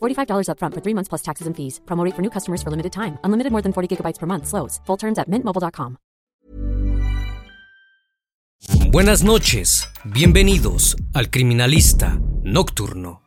$45 upfront for three months plus taxes and fees. Promo rate for new customers for limited time. Unlimited more than 40 gigabytes per month. Slows. Full terms at mintmobile.com. Buenas noches. Bienvenidos al Criminalista Nocturno.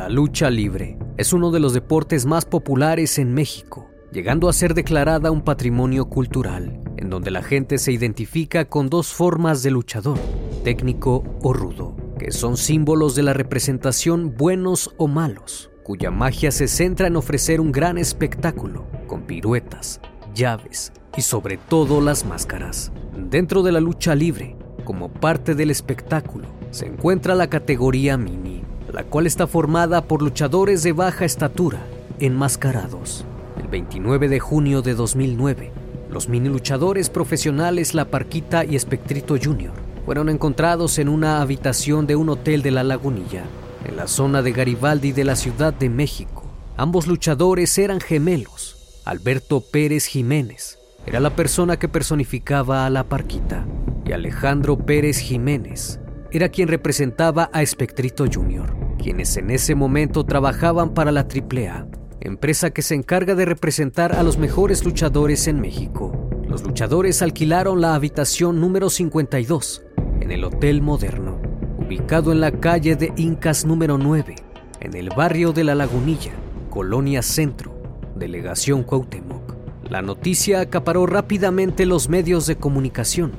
La lucha libre es uno de los deportes más populares en México, llegando a ser declarada un patrimonio cultural, en donde la gente se identifica con dos formas de luchador, técnico o rudo, que son símbolos de la representación buenos o malos, cuya magia se centra en ofrecer un gran espectáculo, con piruetas, llaves y sobre todo las máscaras. Dentro de la lucha libre, como parte del espectáculo, se encuentra la categoría mini, la cual está formada por luchadores de baja estatura, enmascarados. El 29 de junio de 2009, los mini luchadores profesionales La Parquita y Espectrito Jr. fueron encontrados en una habitación de un hotel de La Lagunilla, en la zona de Garibaldi de la Ciudad de México. Ambos luchadores eran gemelos. Alberto Pérez Jiménez era la persona que personificaba a La Parquita y Alejandro Pérez Jiménez era quien representaba a Espectrito Jr., quienes en ese momento trabajaban para la AAA, empresa que se encarga de representar a los mejores luchadores en México. Los luchadores alquilaron la habitación número 52 en el Hotel Moderno, ubicado en la calle de Incas número 9, en el barrio de La Lagunilla, Colonia Centro, Delegación Cuauhtémoc. La noticia acaparó rápidamente los medios de comunicación,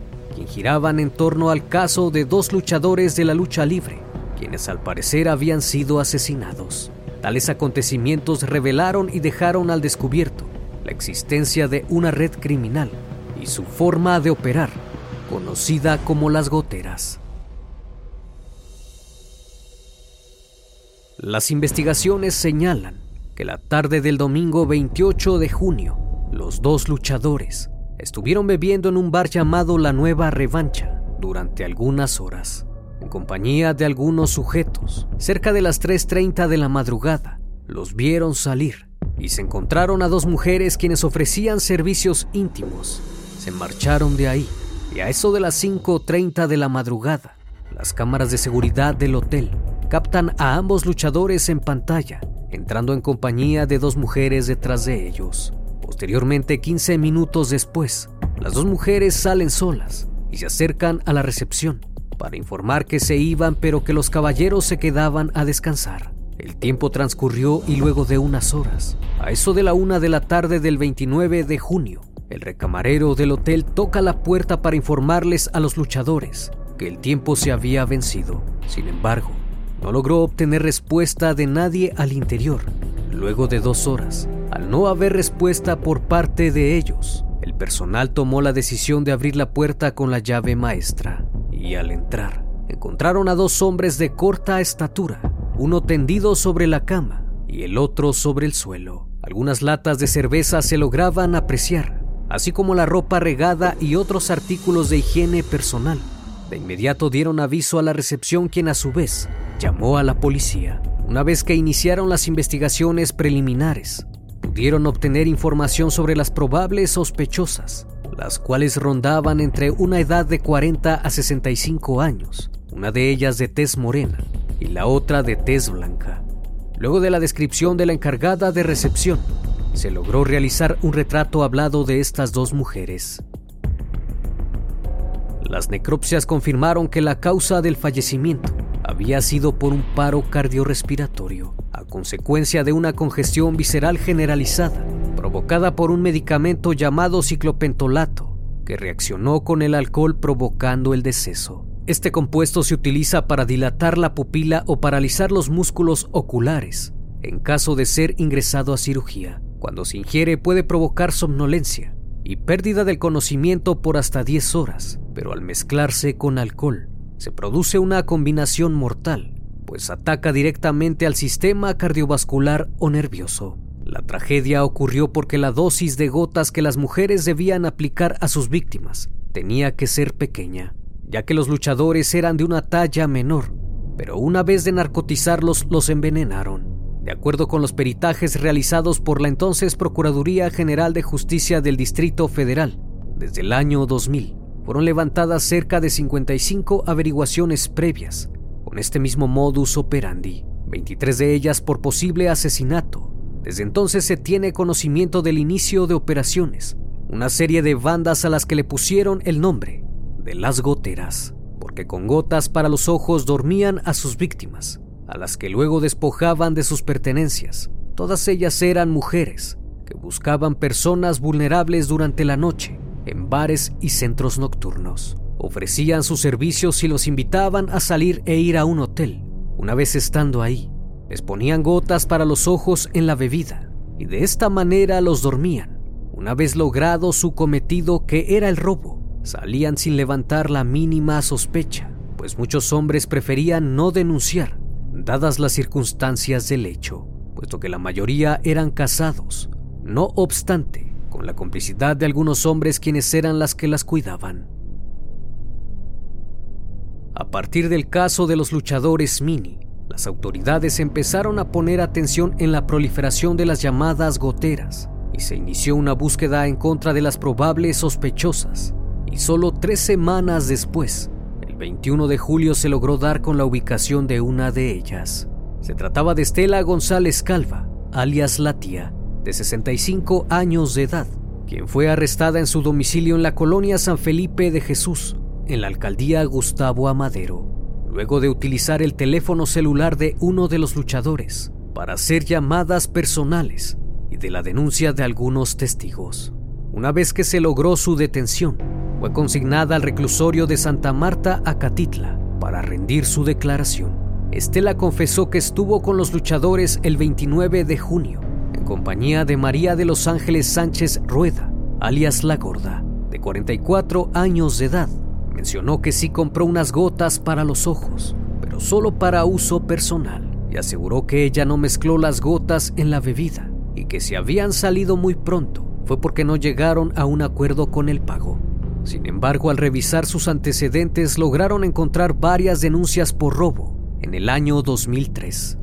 giraban en torno al caso de dos luchadores de la lucha libre, quienes al parecer habían sido asesinados. Tales acontecimientos revelaron y dejaron al descubierto la existencia de una red criminal y su forma de operar, conocida como las goteras. Las investigaciones señalan que la tarde del domingo 28 de junio, los dos luchadores estuvieron bebiendo en un bar llamado La Nueva Revancha durante algunas horas, en compañía de algunos sujetos. Cerca de las 3.30 de la madrugada, los vieron salir y se encontraron a dos mujeres quienes ofrecían servicios íntimos. Se marcharon de ahí y a eso de las 5.30 de la madrugada, las cámaras de seguridad del hotel captan a ambos luchadores en pantalla, entrando en compañía de dos mujeres detrás de ellos. Posteriormente, 15 minutos después, las dos mujeres salen solas y se acercan a la recepción para informar que se iban pero que los caballeros se quedaban a descansar. El tiempo transcurrió y luego de unas horas, a eso de la una de la tarde del 29 de junio, el recamarero del hotel toca la puerta para informarles a los luchadores que el tiempo se había vencido. Sin embargo, no logró obtener respuesta de nadie al interior. Luego de dos horas, al no haber respuesta por parte de ellos, el personal tomó la decisión de abrir la puerta con la llave maestra y al entrar encontraron a dos hombres de corta estatura, uno tendido sobre la cama y el otro sobre el suelo. Algunas latas de cerveza se lograban apreciar, así como la ropa regada y otros artículos de higiene personal. De inmediato dieron aviso a la recepción quien a su vez llamó a la policía. Una vez que iniciaron las investigaciones preliminares, pudieron obtener información sobre las probables sospechosas, las cuales rondaban entre una edad de 40 a 65 años, una de ellas de tez morena y la otra de tez blanca. Luego de la descripción de la encargada de recepción, se logró realizar un retrato hablado de estas dos mujeres. Las necropsias confirmaron que la causa del fallecimiento había sido por un paro cardiorrespiratorio a consecuencia de una congestión visceral generalizada provocada por un medicamento llamado ciclopentolato que reaccionó con el alcohol provocando el deceso. Este compuesto se utiliza para dilatar la pupila o paralizar los músculos oculares en caso de ser ingresado a cirugía. Cuando se ingiere puede provocar somnolencia y pérdida del conocimiento por hasta 10 horas, pero al mezclarse con alcohol se produce una combinación mortal, pues ataca directamente al sistema cardiovascular o nervioso. La tragedia ocurrió porque la dosis de gotas que las mujeres debían aplicar a sus víctimas tenía que ser pequeña, ya que los luchadores eran de una talla menor, pero una vez de narcotizarlos los envenenaron. De acuerdo con los peritajes realizados por la entonces Procuraduría General de Justicia del Distrito Federal, desde el año 2000, fueron levantadas cerca de 55 averiguaciones previas con este mismo modus operandi, 23 de ellas por posible asesinato. Desde entonces se tiene conocimiento del inicio de operaciones, una serie de bandas a las que le pusieron el nombre de las goteras, porque con gotas para los ojos dormían a sus víctimas a las que luego despojaban de sus pertenencias. Todas ellas eran mujeres que buscaban personas vulnerables durante la noche en bares y centros nocturnos. Ofrecían sus servicios y los invitaban a salir e ir a un hotel. Una vez estando ahí, les ponían gotas para los ojos en la bebida y de esta manera los dormían. Una vez logrado su cometido que era el robo, salían sin levantar la mínima sospecha, pues muchos hombres preferían no denunciar dadas las circunstancias del hecho, puesto que la mayoría eran casados, no obstante, con la complicidad de algunos hombres quienes eran las que las cuidaban. A partir del caso de los luchadores mini, las autoridades empezaron a poner atención en la proliferación de las llamadas goteras y se inició una búsqueda en contra de las probables sospechosas. Y solo tres semanas después, 21 de julio se logró dar con la ubicación de una de ellas. Se trataba de Estela González Calva, alias La Tía, de 65 años de edad, quien fue arrestada en su domicilio en la colonia San Felipe de Jesús, en la alcaldía Gustavo Amadero, luego de utilizar el teléfono celular de uno de los luchadores para hacer llamadas personales y de la denuncia de algunos testigos. Una vez que se logró su detención, fue consignada al reclusorio de Santa Marta, Acatitla, para rendir su declaración. Estela confesó que estuvo con los luchadores el 29 de junio, en compañía de María de los Ángeles Sánchez Rueda, alias La Gorda, de 44 años de edad. Mencionó que sí compró unas gotas para los ojos, pero solo para uso personal, y aseguró que ella no mezcló las gotas en la bebida y que si habían salido muy pronto fue porque no llegaron a un acuerdo con el pago. Sin embargo, al revisar sus antecedentes lograron encontrar varias denuncias por robo en el año 2003.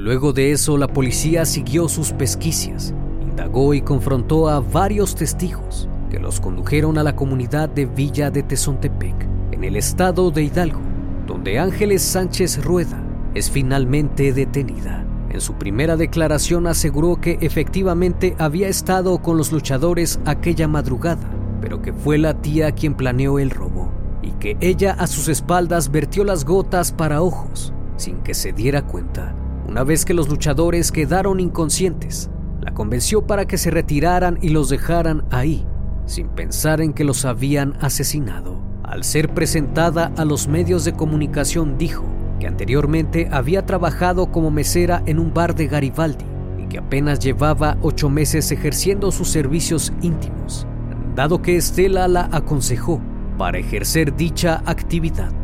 Luego de eso, la policía siguió sus pesquisas, indagó y confrontó a varios testigos que los condujeron a la comunidad de Villa de Tezontepec, en el estado de Hidalgo, donde Ángeles Sánchez Rueda es finalmente detenida. En su primera declaración aseguró que efectivamente había estado con los luchadores aquella madrugada pero que fue la tía quien planeó el robo. y que ella a sus espaldas vertió las gotas para ojos, sin que se diera cuenta. Una vez que los luchadores quedaron inconscientes, la convenció para que se retiraran y los dejaran ahí, sin pensar en que los habían asesinado. Al ser presentada a los medios de comunicación dijo que anteriormente había trabajado como mesera en un bar de Garibaldi y que apenas llevaba ocho meses ejerciendo sus servicios íntimos, dado que Estela la aconsejó para ejercer dicha actividad.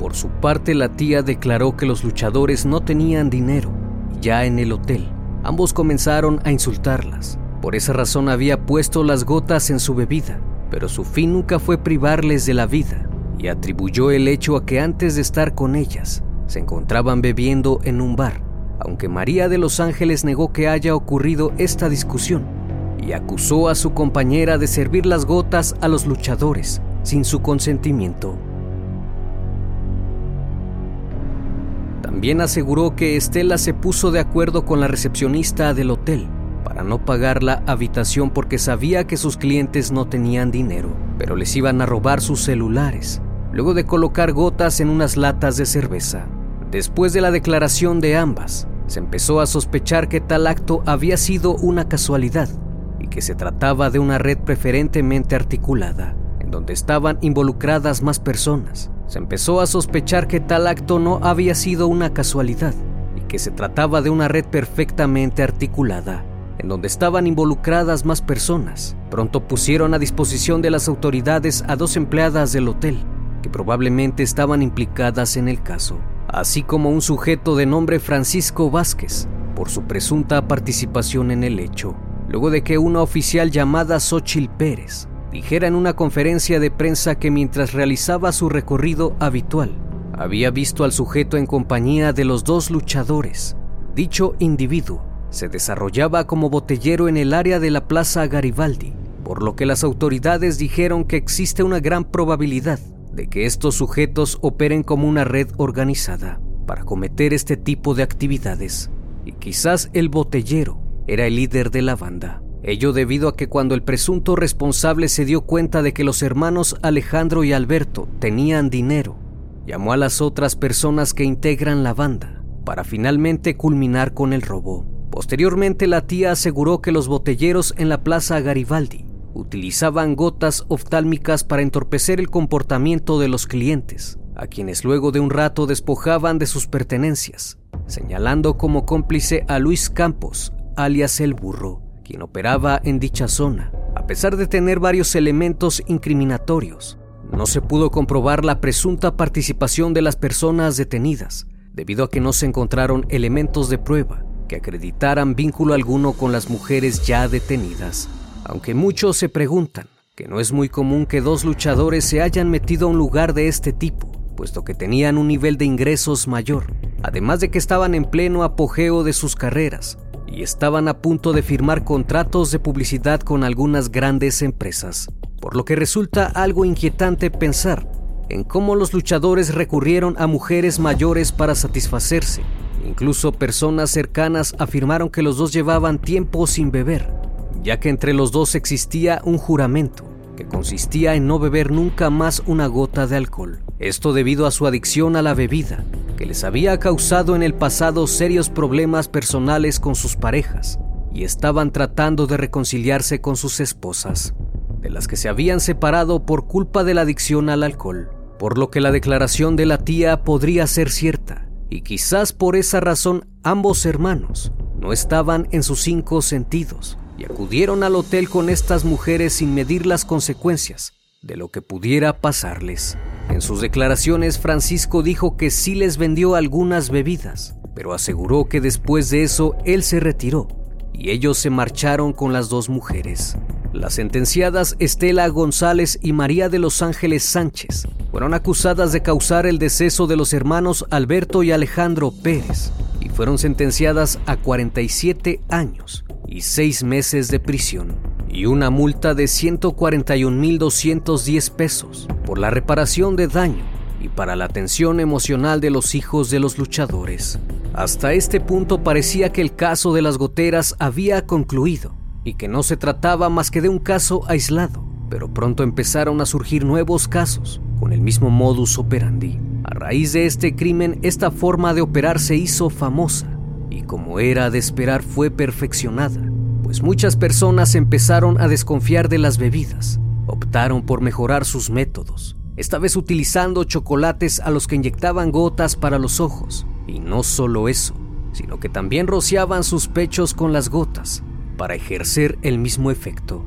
Por su parte, la tía declaró que los luchadores no tenían dinero. Ya en el hotel, ambos comenzaron a insultarlas. Por esa razón había puesto las gotas en su bebida, pero su fin nunca fue privarles de la vida, y atribuyó el hecho a que antes de estar con ellas, se encontraban bebiendo en un bar, aunque María de los Ángeles negó que haya ocurrido esta discusión, y acusó a su compañera de servir las gotas a los luchadores, sin su consentimiento. También aseguró que Estela se puso de acuerdo con la recepcionista del hotel para no pagar la habitación porque sabía que sus clientes no tenían dinero, pero les iban a robar sus celulares, luego de colocar gotas en unas latas de cerveza. Después de la declaración de ambas, se empezó a sospechar que tal acto había sido una casualidad y que se trataba de una red preferentemente articulada donde estaban involucradas más personas. Se empezó a sospechar que tal acto no había sido una casualidad y que se trataba de una red perfectamente articulada, en donde estaban involucradas más personas. Pronto pusieron a disposición de las autoridades a dos empleadas del hotel, que probablemente estaban implicadas en el caso, así como un sujeto de nombre Francisco Vázquez, por su presunta participación en el hecho, luego de que una oficial llamada Xochil Pérez dijera en una conferencia de prensa que mientras realizaba su recorrido habitual, había visto al sujeto en compañía de los dos luchadores. Dicho individuo se desarrollaba como botellero en el área de la Plaza Garibaldi, por lo que las autoridades dijeron que existe una gran probabilidad de que estos sujetos operen como una red organizada para cometer este tipo de actividades, y quizás el botellero era el líder de la banda. Ello debido a que cuando el presunto responsable se dio cuenta de que los hermanos Alejandro y Alberto tenían dinero, llamó a las otras personas que integran la banda para finalmente culminar con el robo. Posteriormente la tía aseguró que los botelleros en la plaza Garibaldi utilizaban gotas oftálmicas para entorpecer el comportamiento de los clientes, a quienes luego de un rato despojaban de sus pertenencias, señalando como cómplice a Luis Campos, alias el burro, quien operaba en dicha zona. A pesar de tener varios elementos incriminatorios, no se pudo comprobar la presunta participación de las personas detenidas, debido a que no se encontraron elementos de prueba que acreditaran vínculo alguno con las mujeres ya detenidas. Aunque muchos se preguntan que no es muy común que dos luchadores se hayan metido a un lugar de este tipo, puesto que tenían un nivel de ingresos mayor, además de que estaban en pleno apogeo de sus carreras, y estaban a punto de firmar contratos de publicidad con algunas grandes empresas, por lo que resulta algo inquietante pensar en cómo los luchadores recurrieron a mujeres mayores para satisfacerse. Incluso personas cercanas afirmaron que los dos llevaban tiempo sin beber, ya que entre los dos existía un juramento que consistía en no beber nunca más una gota de alcohol. Esto debido a su adicción a la bebida que les había causado en el pasado serios problemas personales con sus parejas y estaban tratando de reconciliarse con sus esposas, de las que se habían separado por culpa de la adicción al alcohol, por lo que la declaración de la tía podría ser cierta, y quizás por esa razón ambos hermanos no estaban en sus cinco sentidos y acudieron al hotel con estas mujeres sin medir las consecuencias de lo que pudiera pasarles. En sus declaraciones, Francisco dijo que sí les vendió algunas bebidas, pero aseguró que después de eso él se retiró y ellos se marcharon con las dos mujeres. Las sentenciadas Estela González y María de los Ángeles Sánchez fueron acusadas de causar el deceso de los hermanos Alberto y Alejandro Pérez y fueron sentenciadas a 47 años y 6 meses de prisión y una multa de 141.210 pesos por la reparación de daño y para la atención emocional de los hijos de los luchadores. Hasta este punto parecía que el caso de las goteras había concluido y que no se trataba más que de un caso aislado, pero pronto empezaron a surgir nuevos casos, con el mismo modus operandi. A raíz de este crimen, esta forma de operar se hizo famosa y como era de esperar fue perfeccionada, pues muchas personas empezaron a desconfiar de las bebidas, optaron por mejorar sus métodos, esta vez utilizando chocolates a los que inyectaban gotas para los ojos, y no solo eso, sino que también rociaban sus pechos con las gotas para ejercer el mismo efecto.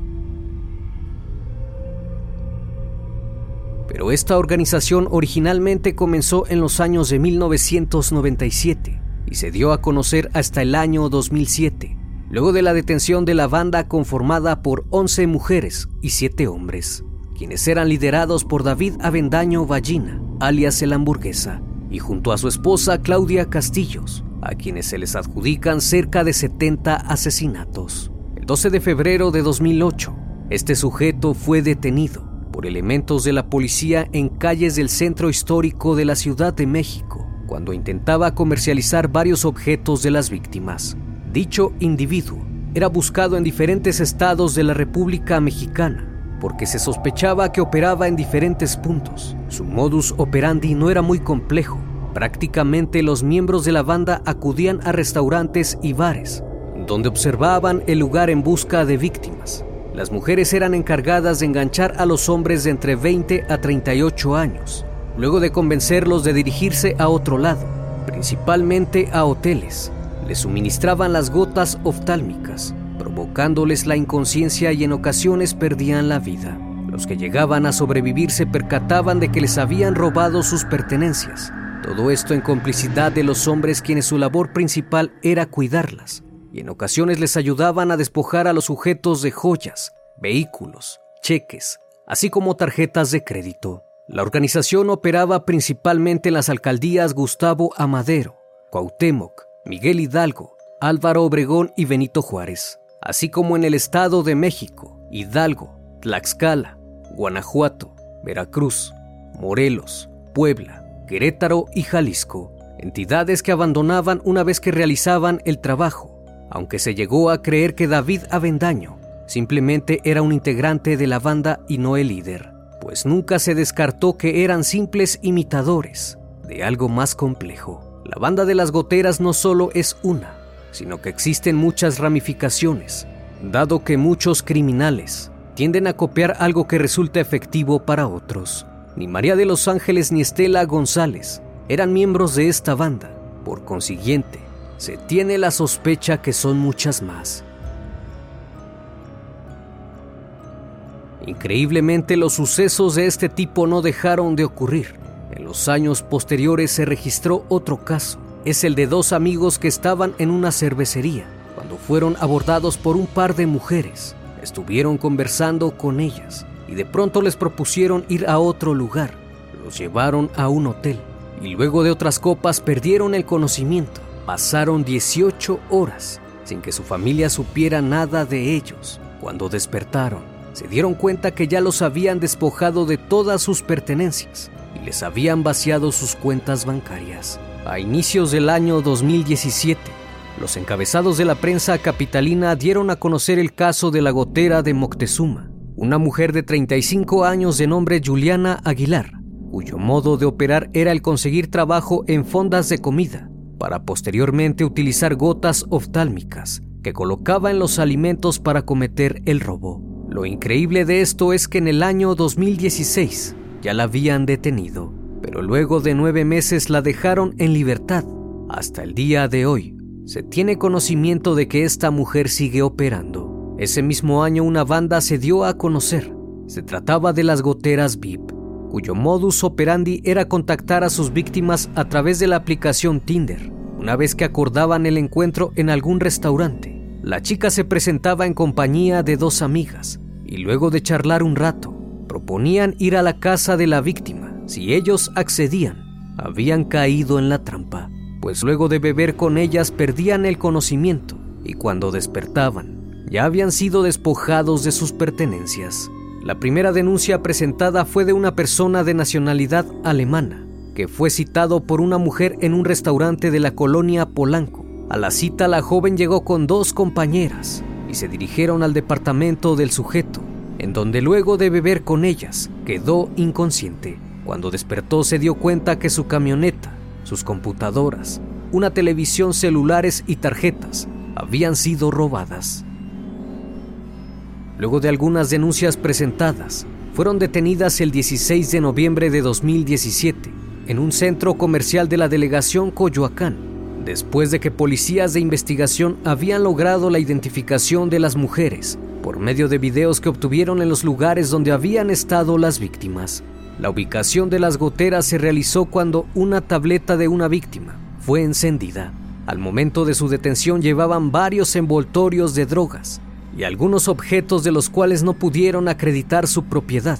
Pero esta organización originalmente comenzó en los años de 1997 y se dio a conocer hasta el año 2007, luego de la detención de la banda conformada por 11 mujeres y 7 hombres, quienes eran liderados por David Avendaño Ballina, alias el hamburguesa, y junto a su esposa Claudia Castillos, a quienes se les adjudican cerca de 70 asesinatos. El 12 de febrero de 2008, este sujeto fue detenido por elementos de la policía en calles del centro histórico de la Ciudad de México, cuando intentaba comercializar varios objetos de las víctimas. Dicho individuo era buscado en diferentes estados de la República Mexicana porque se sospechaba que operaba en diferentes puntos. Su modus operandi no era muy complejo. Prácticamente los miembros de la banda acudían a restaurantes y bares, donde observaban el lugar en busca de víctimas. Las mujeres eran encargadas de enganchar a los hombres de entre 20 a 38 años, luego de convencerlos de dirigirse a otro lado, principalmente a hoteles. Les suministraban las gotas oftálmicas, provocándoles la inconsciencia y en ocasiones perdían la vida. Los que llegaban a sobrevivir se percataban de que les habían robado sus pertenencias. Todo esto en complicidad de los hombres quienes su labor principal era cuidarlas y en ocasiones les ayudaban a despojar a los sujetos de joyas, vehículos, cheques, así como tarjetas de crédito. La organización operaba principalmente en las alcaldías Gustavo Amadero, Cuauhtémoc, Miguel Hidalgo, Álvaro Obregón y Benito Juárez, así como en el Estado de México, Hidalgo, Tlaxcala, Guanajuato, Veracruz, Morelos, Puebla, Querétaro y Jalisco, entidades que abandonaban una vez que realizaban el trabajo aunque se llegó a creer que David Avendaño simplemente era un integrante de la banda y no el líder, pues nunca se descartó que eran simples imitadores de algo más complejo. La banda de las goteras no solo es una, sino que existen muchas ramificaciones, dado que muchos criminales tienden a copiar algo que resulta efectivo para otros. Ni María de los Ángeles ni Estela González eran miembros de esta banda, por consiguiente, se tiene la sospecha que son muchas más. Increíblemente los sucesos de este tipo no dejaron de ocurrir. En los años posteriores se registró otro caso. Es el de dos amigos que estaban en una cervecería cuando fueron abordados por un par de mujeres. Estuvieron conversando con ellas y de pronto les propusieron ir a otro lugar. Los llevaron a un hotel y luego de otras copas perdieron el conocimiento. Pasaron 18 horas sin que su familia supiera nada de ellos. Cuando despertaron, se dieron cuenta que ya los habían despojado de todas sus pertenencias y les habían vaciado sus cuentas bancarias. A inicios del año 2017, los encabezados de la prensa capitalina dieron a conocer el caso de la gotera de Moctezuma, una mujer de 35 años de nombre Juliana Aguilar, cuyo modo de operar era el conseguir trabajo en fondas de comida para posteriormente utilizar gotas oftálmicas que colocaba en los alimentos para cometer el robo. Lo increíble de esto es que en el año 2016 ya la habían detenido, pero luego de nueve meses la dejaron en libertad. Hasta el día de hoy se tiene conocimiento de que esta mujer sigue operando. Ese mismo año una banda se dio a conocer. Se trataba de las goteras VIP, cuyo modus operandi era contactar a sus víctimas a través de la aplicación Tinder. Una vez que acordaban el encuentro en algún restaurante, la chica se presentaba en compañía de dos amigas y luego de charlar un rato, proponían ir a la casa de la víctima. Si ellos accedían, habían caído en la trampa, pues luego de beber con ellas perdían el conocimiento y cuando despertaban, ya habían sido despojados de sus pertenencias. La primera denuncia presentada fue de una persona de nacionalidad alemana, que fue citado por una mujer en un restaurante de la colonia Polanco. A la cita la joven llegó con dos compañeras y se dirigieron al departamento del sujeto, en donde luego de beber con ellas quedó inconsciente. Cuando despertó se dio cuenta que su camioneta, sus computadoras, una televisión, celulares y tarjetas habían sido robadas. Luego de algunas denuncias presentadas, fueron detenidas el 16 de noviembre de 2017 en un centro comercial de la delegación Coyoacán, después de que policías de investigación habían logrado la identificación de las mujeres por medio de videos que obtuvieron en los lugares donde habían estado las víctimas. La ubicación de las goteras se realizó cuando una tableta de una víctima fue encendida. Al momento de su detención llevaban varios envoltorios de drogas, y algunos objetos de los cuales no pudieron acreditar su propiedad.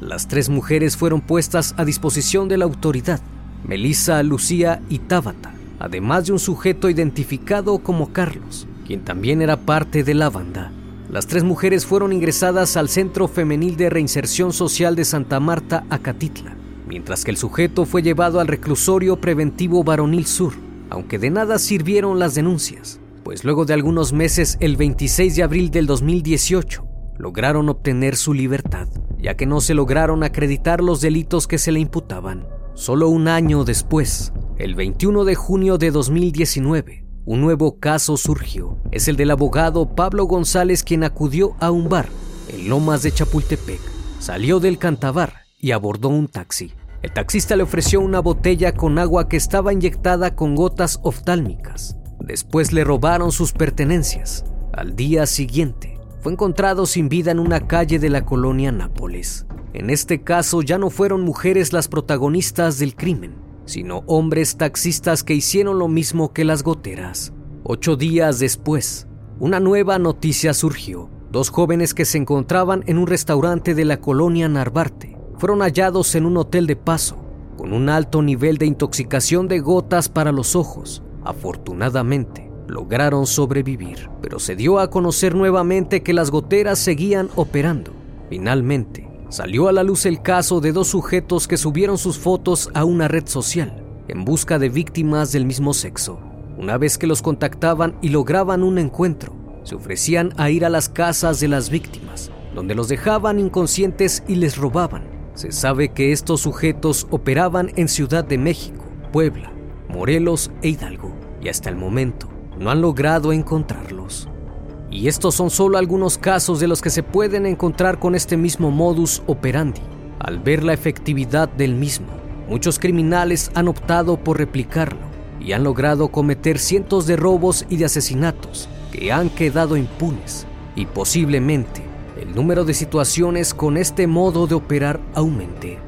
Las tres mujeres fueron puestas a disposición de la autoridad, Melissa, Lucía y Tabata, además de un sujeto identificado como Carlos, quien también era parte de la banda. Las tres mujeres fueron ingresadas al Centro Femenil de Reinserción Social de Santa Marta, Acatitla, mientras que el sujeto fue llevado al reclusorio preventivo Varonil Sur, aunque de nada sirvieron las denuncias pues luego de algunos meses, el 26 de abril del 2018, lograron obtener su libertad, ya que no se lograron acreditar los delitos que se le imputaban. Solo un año después, el 21 de junio de 2019, un nuevo caso surgió. Es el del abogado Pablo González quien acudió a un bar en Lomas de Chapultepec. Salió del cantabar y abordó un taxi. El taxista le ofreció una botella con agua que estaba inyectada con gotas oftálmicas. Después le robaron sus pertenencias. Al día siguiente, fue encontrado sin vida en una calle de la colonia Nápoles. En este caso ya no fueron mujeres las protagonistas del crimen, sino hombres taxistas que hicieron lo mismo que las goteras. Ocho días después, una nueva noticia surgió. Dos jóvenes que se encontraban en un restaurante de la colonia Narvarte fueron hallados en un hotel de paso, con un alto nivel de intoxicación de gotas para los ojos Afortunadamente, lograron sobrevivir, pero se dio a conocer nuevamente que las goteras seguían operando. Finalmente, salió a la luz el caso de dos sujetos que subieron sus fotos a una red social en busca de víctimas del mismo sexo. Una vez que los contactaban y lograban un encuentro, se ofrecían a ir a las casas de las víctimas, donde los dejaban inconscientes y les robaban. Se sabe que estos sujetos operaban en Ciudad de México, Puebla, Morelos e Hidalgo, y hasta el momento no han logrado encontrarlos. Y estos son solo algunos casos de los que se pueden encontrar con este mismo modus operandi. Al ver la efectividad del mismo, muchos criminales han optado por replicarlo y han logrado cometer cientos de robos y de asesinatos que han quedado impunes y posiblemente el número de situaciones con este modo de operar aumente.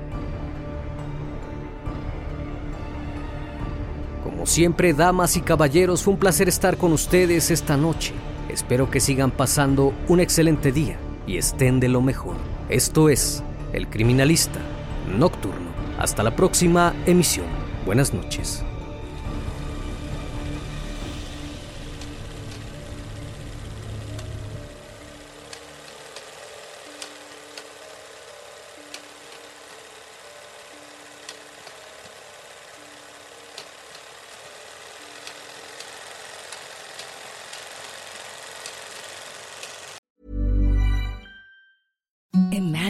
siempre, damas y caballeros, fue un placer estar con ustedes esta noche. Espero que sigan pasando un excelente día y estén de lo mejor. Esto es El Criminalista Nocturno. Hasta la próxima emisión. Buenas noches.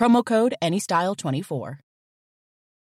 Promo code ANYSTYLE24.